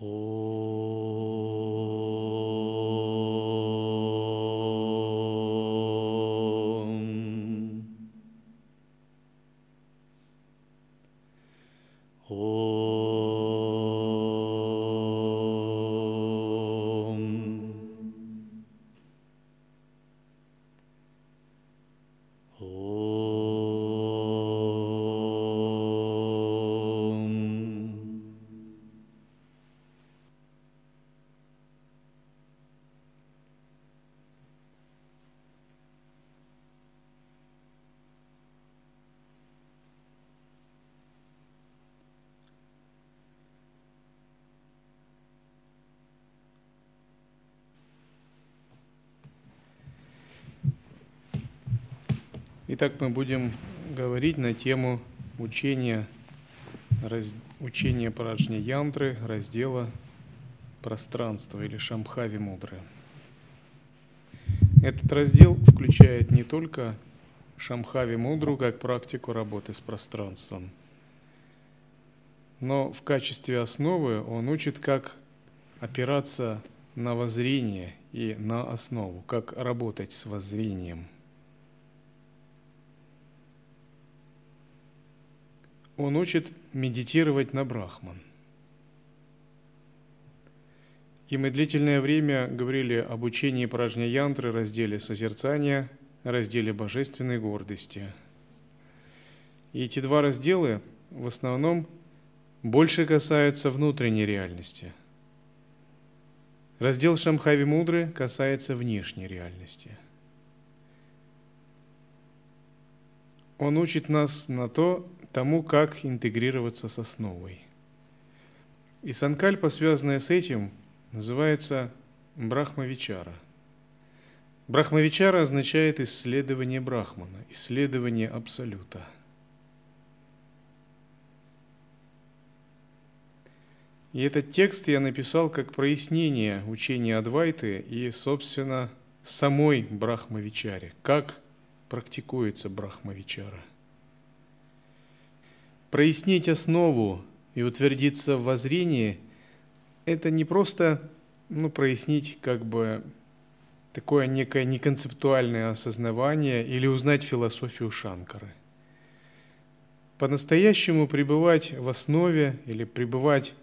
Oh. Итак, мы будем говорить на тему учения, раз- учения Праджни Янтры, раздела пространства или Шамхави Мудры. Этот раздел включает не только Шамхави Мудру как практику работы с пространством, но в качестве основы он учит, как опираться на воззрение и на основу, как работать с воззрением – Он учит медитировать на Брахман. И мы длительное время говорили об учении Пражня Янтры, разделе созерцания, разделе божественной гордости. И эти два раздела в основном больше касаются внутренней реальности. Раздел Шамхави Мудры касается внешней реальности. Он учит нас на то, тому, как интегрироваться с основой. И санкальпа, связанная с этим, называется брахмавичара. Брахмавичара означает исследование брахмана, исследование абсолюта. И этот текст я написал как прояснение учения Адвайты и, собственно, самой брахмавичаре, как практикуется брахмавичара – прояснить основу и утвердиться в воззрении – это не просто ну, прояснить как бы такое некое неконцептуальное осознавание или узнать философию Шанкары. По-настоящему пребывать в основе или пребывать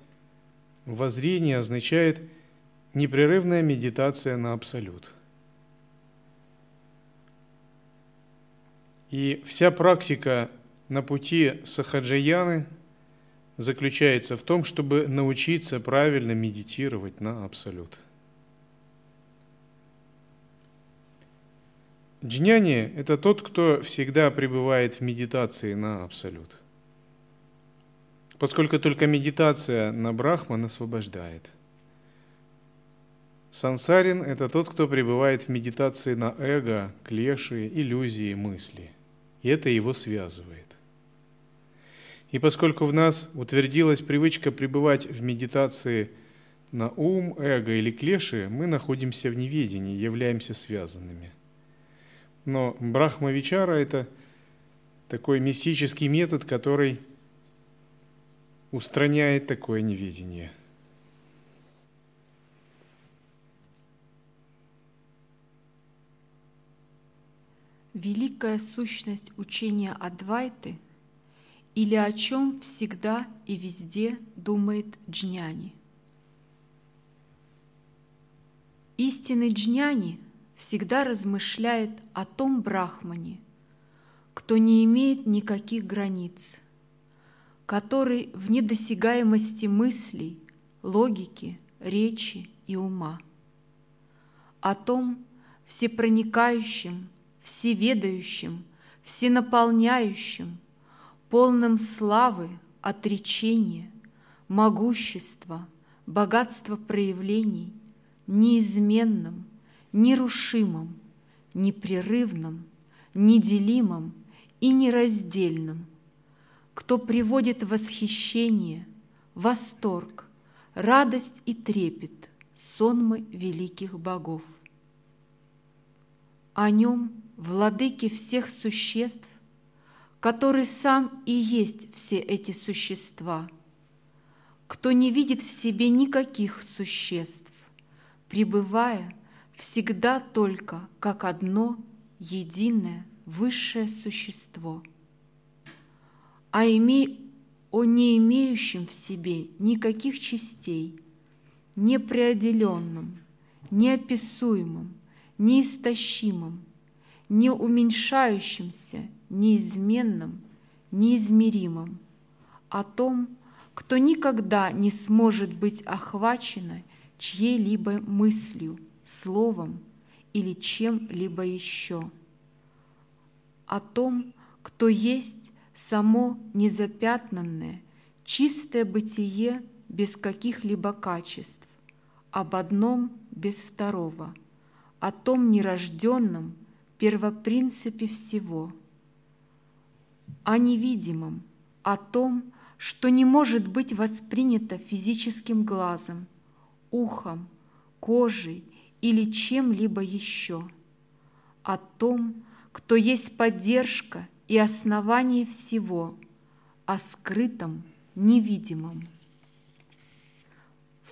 в воззрении означает непрерывная медитация на Абсолют. И вся практика на пути Сахаджаяны заключается в том, чтобы научиться правильно медитировать на Абсолют. Джняни – это тот, кто всегда пребывает в медитации на Абсолют. Поскольку только медитация на Брахман освобождает. Сансарин – это тот, кто пребывает в медитации на эго, клеши, иллюзии, мысли. И это его связывает. И поскольку в нас утвердилась привычка пребывать в медитации на ум, эго или клеши, мы находимся в неведении, являемся связанными. Но брахмавичара – это такой мистический метод, который устраняет такое неведение. Великая сущность учения Адвайты или о чем всегда и везде думает джняни. Истинный джняни всегда размышляет о том брахмане, кто не имеет никаких границ, который в недосягаемости мыслей, логики, речи и ума, о том всепроникающем, всеведающем, всенаполняющем, полном славы, отречения, могущества, богатства проявлений, неизменном, нерушимом, непрерывном, неделимом и нераздельном, кто приводит восхищение, восторг, радость и трепет сонмы великих богов. О нем, владыке всех существ, который сам и есть все эти существа, кто не видит в себе никаких существ, пребывая всегда только как одно единое высшее существо, а име... о не имеющем в себе никаких частей, непреодоленном, неописуемом, неистощимом, не уменьшающимся, неизменным, неизмеримым, о том, кто никогда не сможет быть охвачено чьей-либо мыслью, словом или чем-либо еще, о том, кто есть само незапятнанное, чистое бытие без каких-либо качеств, об одном без второго, о том нерожденном, первопринципе всего, о невидимом, о том, что не может быть воспринято физическим глазом, ухом, кожей или чем-либо еще, о том, кто есть поддержка и основание всего, о скрытом, невидимом.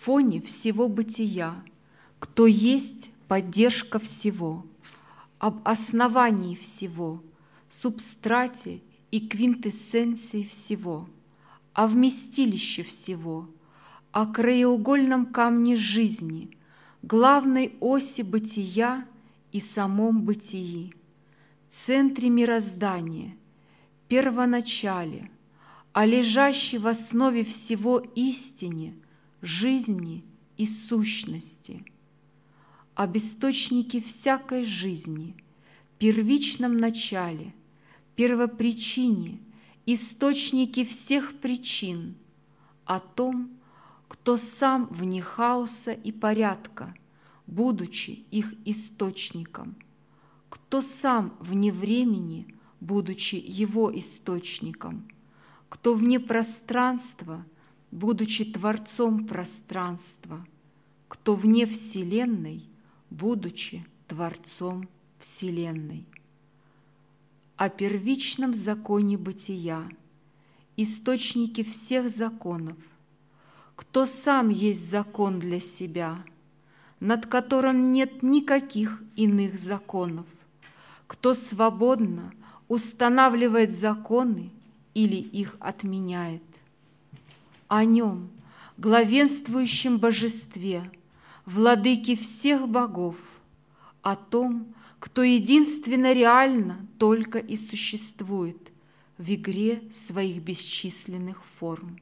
Фоне всего бытия, кто есть поддержка всего, об основании всего, субстрате и квинтэссенции всего, о вместилище всего, о краеугольном камне жизни, главной оси бытия и самом бытии, центре мироздания, первоначале, о лежащей в основе всего истине, жизни и сущности – об источнике всякой жизни, первичном начале, первопричине, источнике всех причин, о том, кто сам вне хаоса и порядка, будучи их источником, кто сам вне времени, будучи его источником, кто вне пространства, будучи Творцом пространства, кто вне Вселенной, будучи Творцом Вселенной. О первичном законе бытия, источнике всех законов, кто сам есть закон для себя, над которым нет никаких иных законов, кто свободно устанавливает законы или их отменяет. О нем, главенствующем божестве – владыки всех богов, о том, кто единственно реально только и существует в игре своих бесчисленных форм,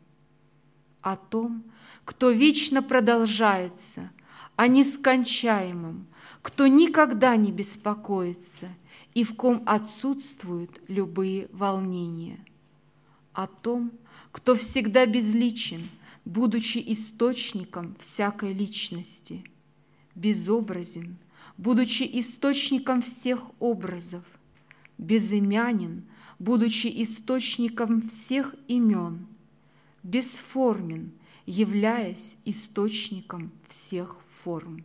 о том, кто вечно продолжается, о нескончаемом, кто никогда не беспокоится и в ком отсутствуют любые волнения, о том, кто всегда безличен – будучи источником всякой личности, безобразен, будучи источником всех образов, безымянен, будучи источником всех имен, бесформен, являясь источником всех форм.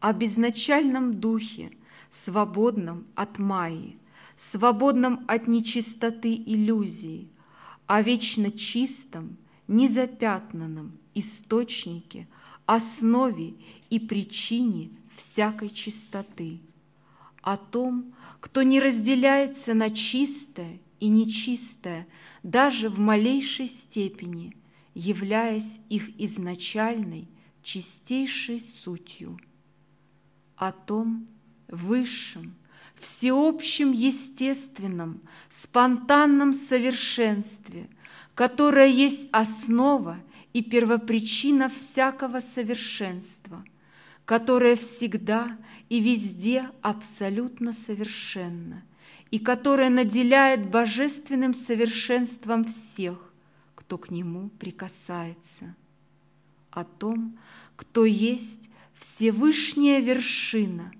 О безначальном духе, свободном от майи, свободном от нечистоты иллюзии, о вечно чистом, незапятнанном источнике, основе и причине всякой чистоты, о том, кто не разделяется на чистое и нечистое даже в малейшей степени, являясь их изначальной, чистейшей сутью, о том высшем, всеобщем естественном, спонтанном совершенстве, которое есть основа и первопричина всякого совершенства, которое всегда и везде абсолютно совершенно и которое наделяет божественным совершенством всех, кто к нему прикасается, о том, кто есть Всевышняя вершина,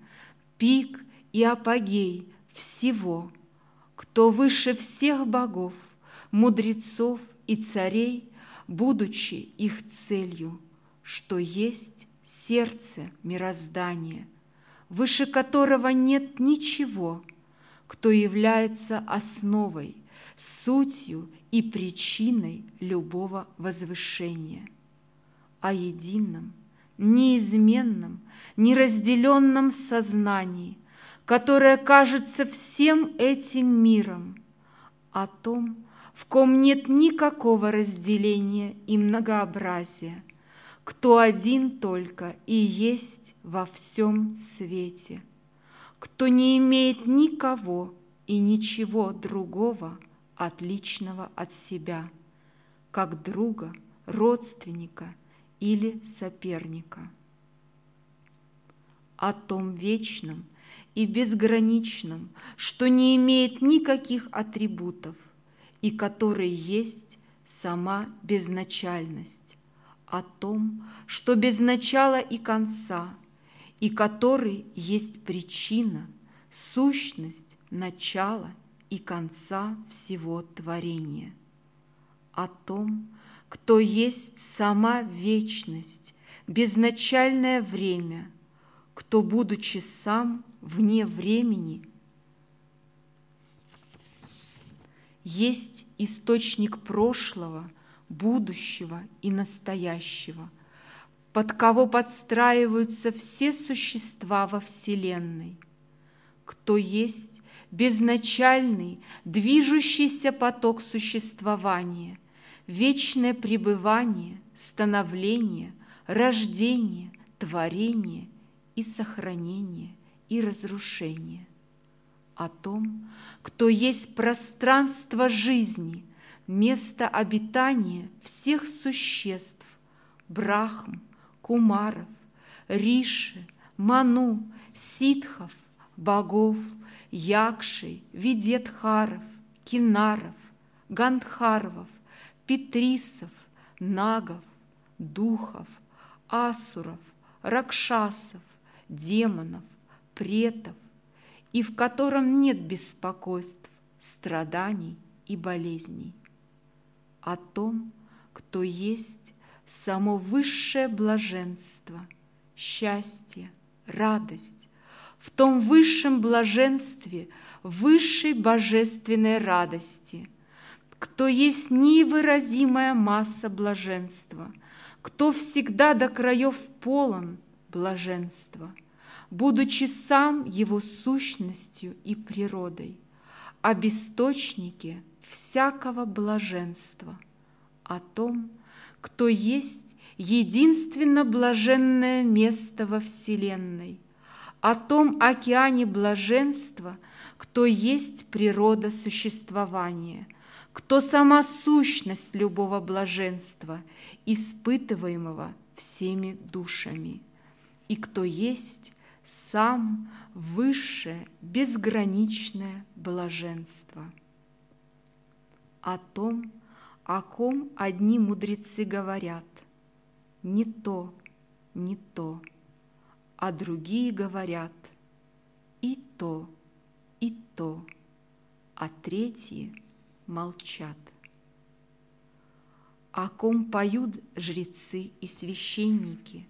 пик и апогей всего, кто выше всех богов, мудрецов и царей, будучи их целью, что есть сердце мироздания, выше которого нет ничего, кто является основой, сутью и причиной любого возвышения, о едином, неизменном, неразделенном сознании, которое кажется всем этим миром, о том, в ком нет никакого разделения и многообразия, кто один только и есть во всем свете, кто не имеет никого и ничего другого, отличного от себя, как друга, родственника или соперника. О том вечном и безграничном, что не имеет никаких атрибутов, и который есть сама безначальность, о том, что без начала и конца, и который есть причина, сущность, начало и конца всего творения, о том, кто есть сама вечность, безначальное время, кто, будучи сам вне времени, есть источник прошлого, будущего и настоящего, под кого подстраиваются все существа во Вселенной, кто есть безначальный, движущийся поток существования, вечное пребывание, становление, рождение, творение и сохранение и разрушение – о том, кто есть пространство жизни, место обитания всех существ, брахм, кумаров, риши, ману, ситхов, богов, якшей, видетхаров, кинаров, гандхарвов, петрисов, нагов, духов, асуров, ракшасов, демонов, претов, и в котором нет беспокойств, страданий и болезней. О том, кто есть само высшее блаженство, счастье, радость, в том высшем блаженстве, высшей божественной радости, кто есть невыразимая масса блаженства, кто всегда до краев полон блаженства – будучи сам его сущностью и природой, об источнике всякого блаженства, о том, кто есть единственно блаженное место во Вселенной, о том океане блаженства, кто есть природа существования, кто сама сущность любого блаженства, испытываемого всеми душами, и кто есть сам высшее безграничное блаженство. О том, о ком одни мудрецы говорят, не то, не то, а другие говорят и то, и то, а третьи молчат. О ком поют жрецы и священники,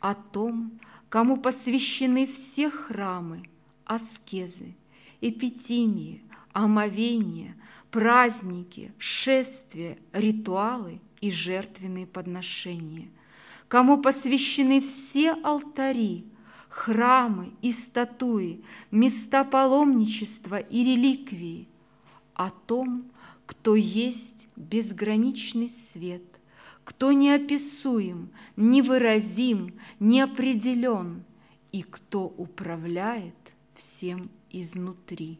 о том, кому посвящены все храмы, аскезы, эпитимии, омовения, праздники, шествия, ритуалы и жертвенные подношения, кому посвящены все алтари, храмы и статуи, места паломничества и реликвии, о том, кто есть безграничный свет, кто неописуем, невыразим, неопределен, и кто управляет всем изнутри.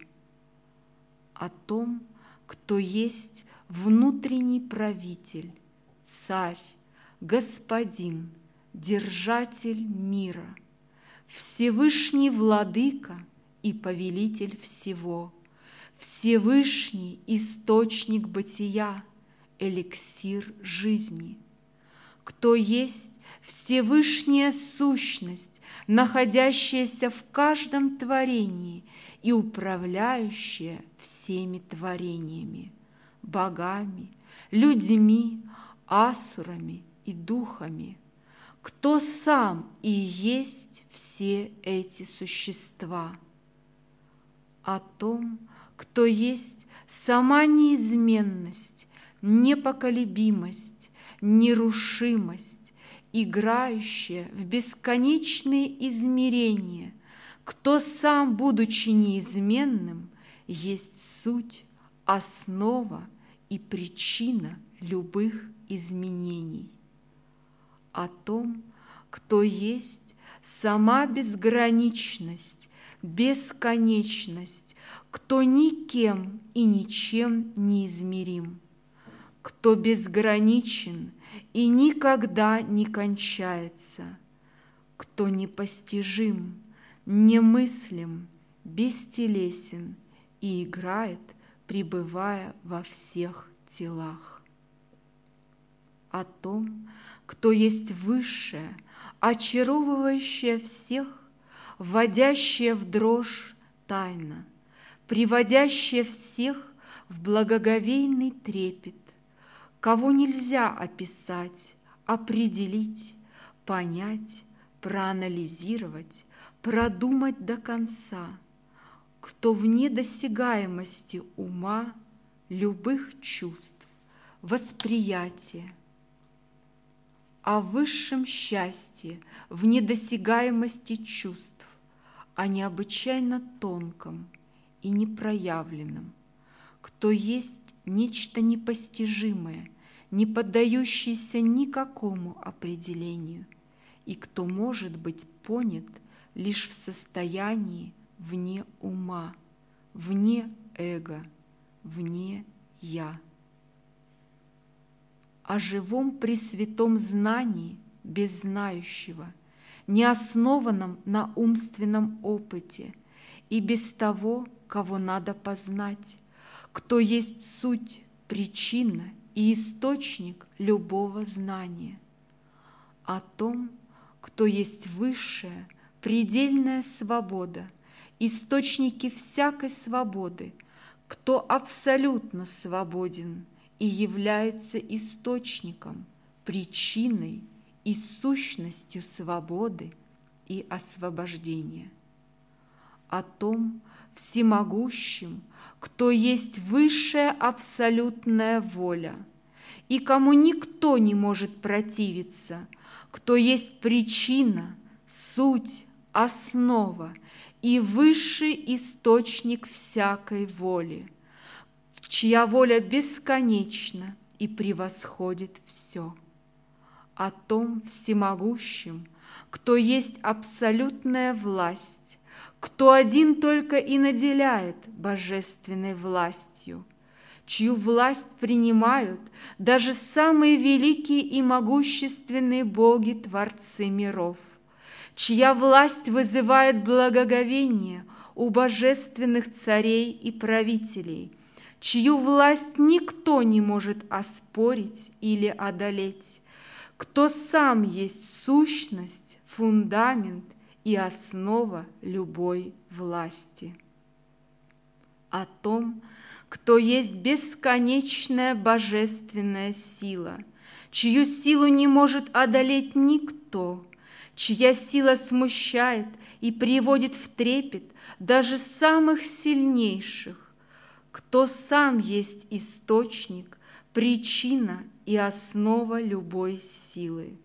О том, кто есть внутренний правитель, царь, господин, держатель мира, Всевышний владыка и повелитель всего, Всевышний источник бытия – эликсир жизни. Кто есть Всевышняя сущность, находящаяся в каждом творении и управляющая всеми творениями, богами, людьми, асурами и духами, кто сам и есть все эти существа, о том, кто есть сама неизменность, непоколебимость, нерушимость, играющая в бесконечные измерения, кто сам, будучи неизменным, есть суть, основа и причина любых изменений. О том, кто есть сама безграничность, бесконечность, кто никем и ничем не измерим, кто безграничен и никогда не кончается, кто непостижим, немыслим, бестелесен и играет, пребывая во всех телах. О том, кто есть высшее, очаровывающее всех, вводящее в дрожь тайна, приводящее всех в благоговейный трепет, кого нельзя описать, определить, понять, проанализировать, продумать до конца, кто вне досягаемости ума любых чувств, восприятия, о высшем счастье в недосягаемости чувств, о необычайно тонком и непроявленном, кто есть нечто непостижимое, не поддающееся никакому определению, и кто может быть понят лишь в состоянии вне ума, вне эго, вне «я» о живом пресвятом знании без знающего, не основанном на умственном опыте и без того, кого надо познать, кто есть суть, причина и источник любого знания, о том, кто есть высшая, предельная свобода, источники всякой свободы, кто абсолютно свободен – и является источником, причиной и сущностью свободы и освобождения. О том всемогущем, кто есть высшая абсолютная воля, и кому никто не может противиться, кто есть причина, суть, основа и высший источник всякой воли – чья воля бесконечна и превосходит все, о том всемогущем, кто есть абсолютная власть, кто один только и наделяет божественной властью, чью власть принимают даже самые великие и могущественные боги, творцы миров, чья власть вызывает благоговение у божественных царей и правителей – чью власть никто не может оспорить или одолеть, кто сам есть сущность, фундамент и основа любой власти. О том, кто есть бесконечная божественная сила, чью силу не может одолеть никто, чья сила смущает и приводит в трепет даже самых сильнейших, кто сам есть источник, причина и основа любой силы,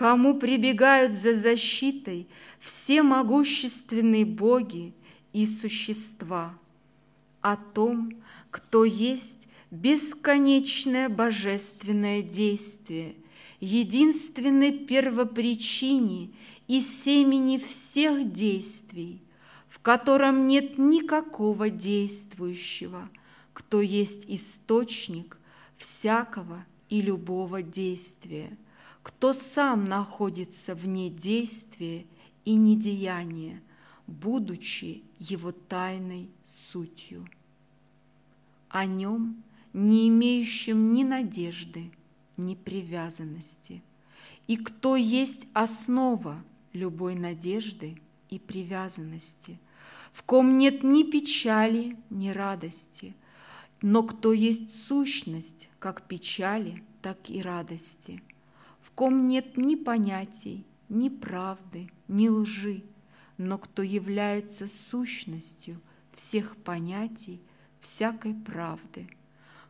кому прибегают за защитой все могущественные боги и существа, о том, кто есть бесконечное божественное действие, единственной первопричине и семени всех действий – в котором нет никакого действующего, кто есть источник всякого и любого действия, кто сам находится вне действия и недеяния, будучи его тайной сутью. О нем, не имеющем ни надежды, ни привязанности, и кто есть основа любой надежды и привязанности – в ком нет ни печали, ни радости, но кто есть сущность как печали, так и радости, ком нет ни понятий, ни правды, ни лжи, но кто является сущностью всех понятий, всякой правды,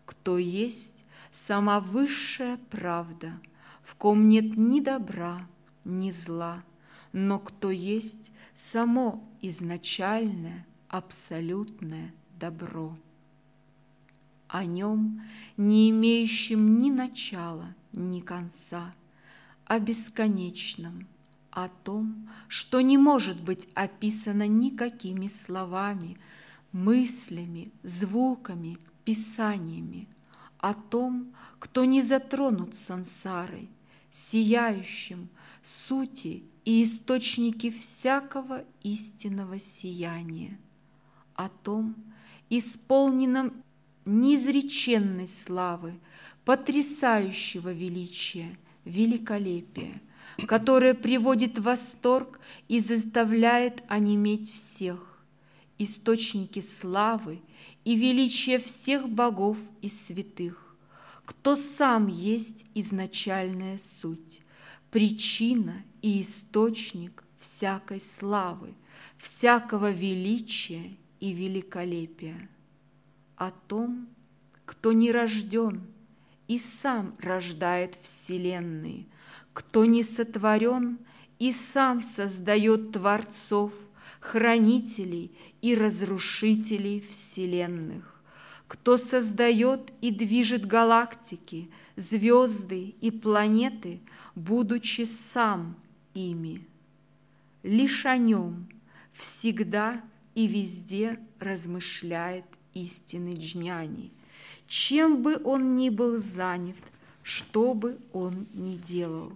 кто есть сама высшая правда, в ком нет ни добра, ни зла, но кто есть само изначальное, абсолютное добро. О нем, не имеющем ни начала, ни конца, о бесконечном, о том, что не может быть описано никакими словами, мыслями, звуками, писаниями, о том, кто не затронут сансарой, сияющим, сути и источники всякого истинного сияния, о том, исполненном неизреченной славы, потрясающего величия, великолепия, которое приводит в восторг и заставляет онеметь всех, источники славы и величия всех богов и святых, кто сам есть изначальная суть, причина и источник всякой славы, всякого величия и великолепия. О том, кто не рожден и сам рождает вселенные, кто не сотворен и сам создает творцов, хранителей и разрушителей вселенных, кто создает и движет галактики, звезды и планеты, будучи сам ими. Лишь о нем всегда и везде размышляет истинный джняни, чем бы он ни был занят, что бы он ни делал,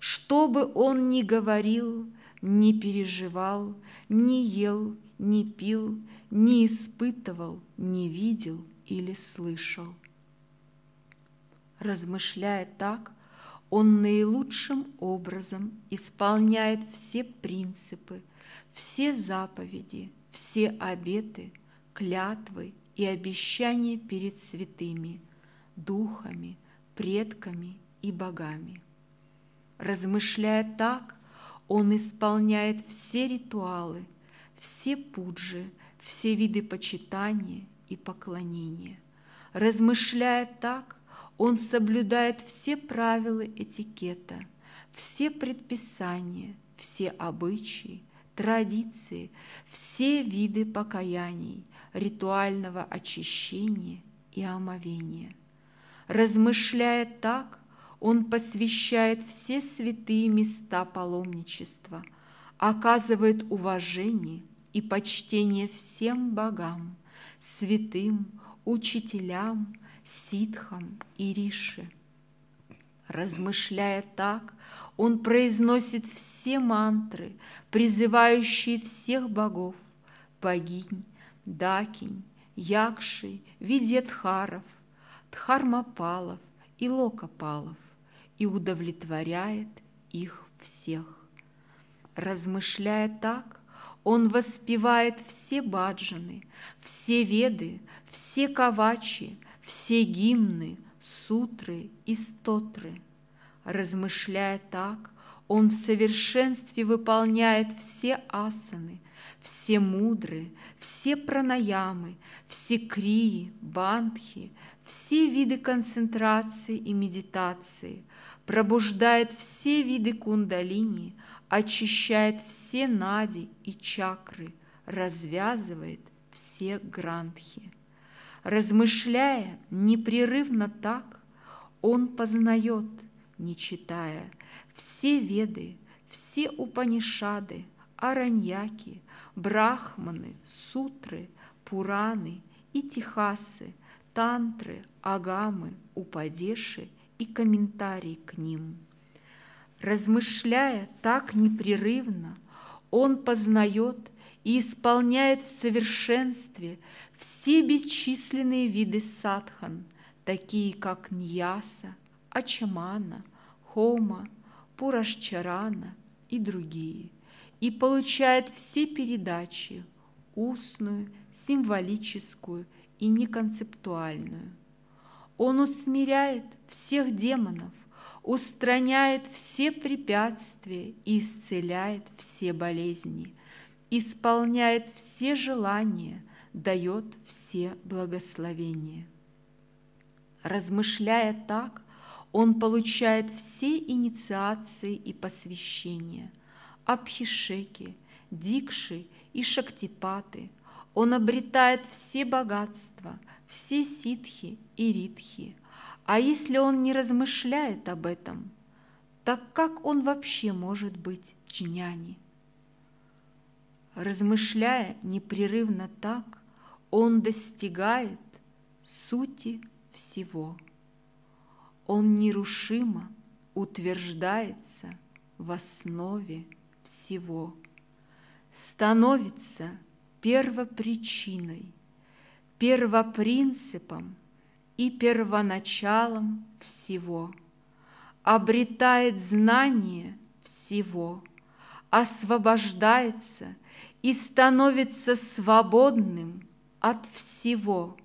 что бы он ни говорил, не переживал, не ел, не пил, не испытывал, не видел или слышал. Размышляя так, он наилучшим образом исполняет все принципы, все заповеди, все обеты, клятвы и обещания перед святыми, духами, предками и богами. Размышляя так, он исполняет все ритуалы, все пуджи, все виды почитания и поклонения. Размышляя так, он соблюдает все правила этикета, все предписания, все обычаи, традиции, все виды покаяний, ритуального очищения и омовения. Размышляя так, он посвящает все святые места паломничества, оказывает уважение и почтение всем богам, святым, учителям, ситхам и риши. Размышляя так, он произносит все мантры, призывающие всех богов, богинь, дакинь, якшей, видетхаров, дхармапалов и локопалов и удовлетворяет их всех. Размышляя так, он воспевает все баджаны, все веды, все кавачи, все гимны, сутры и стотры. Размышляя так, он в совершенстве выполняет все асаны, все мудры, все пранаямы, все крии, бандхи, все виды концентрации и медитации, пробуждает все виды кундалини, очищает все нади и чакры, развязывает все грантхи. Размышляя непрерывно так, он познает, не читая, все веды, все упанишады, араньяки, брахманы, сутры, пураны и тихасы, тантры, агамы, упадеши и комментарии к ним. Размышляя так непрерывно, он познает и исполняет в совершенстве все бесчисленные виды садхан, такие как ньяса, ачамана, хома, пурашчарана и другие, и получает все передачи – устную, символическую и неконцептуальную. Он усмиряет всех демонов, устраняет все препятствия и исцеляет все болезни, исполняет все желания, дает все благословения. Размышляя так, он получает все инициации и посвящения, абхишеки, дикши и шактипаты. Он обретает все богатства, все ситхи и ритхи. А если он не размышляет об этом, так как он вообще может быть джняни? Размышляя непрерывно так, он достигает сути всего. Он нерушимо утверждается в основе всего, становится первопричиной, первопринципом и первоначалом всего, обретает знание всего, освобождается и становится свободным от всего,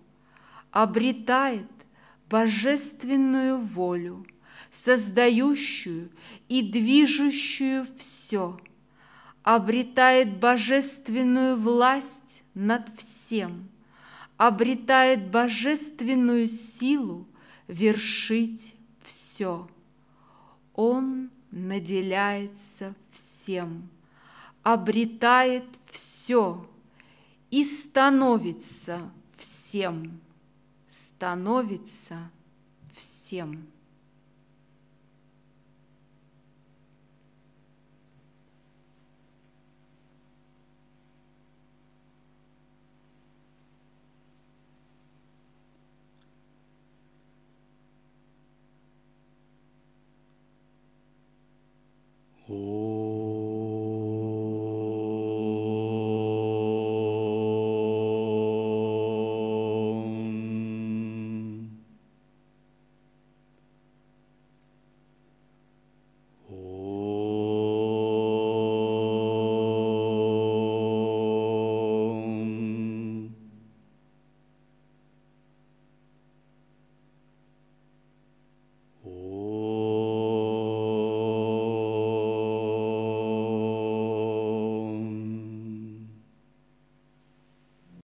обретает божественную волю, создающую и движущую все, обретает божественную власть над всем, обретает божественную силу вершить все. Он наделяется всем, обретает все и становится всем становится всем.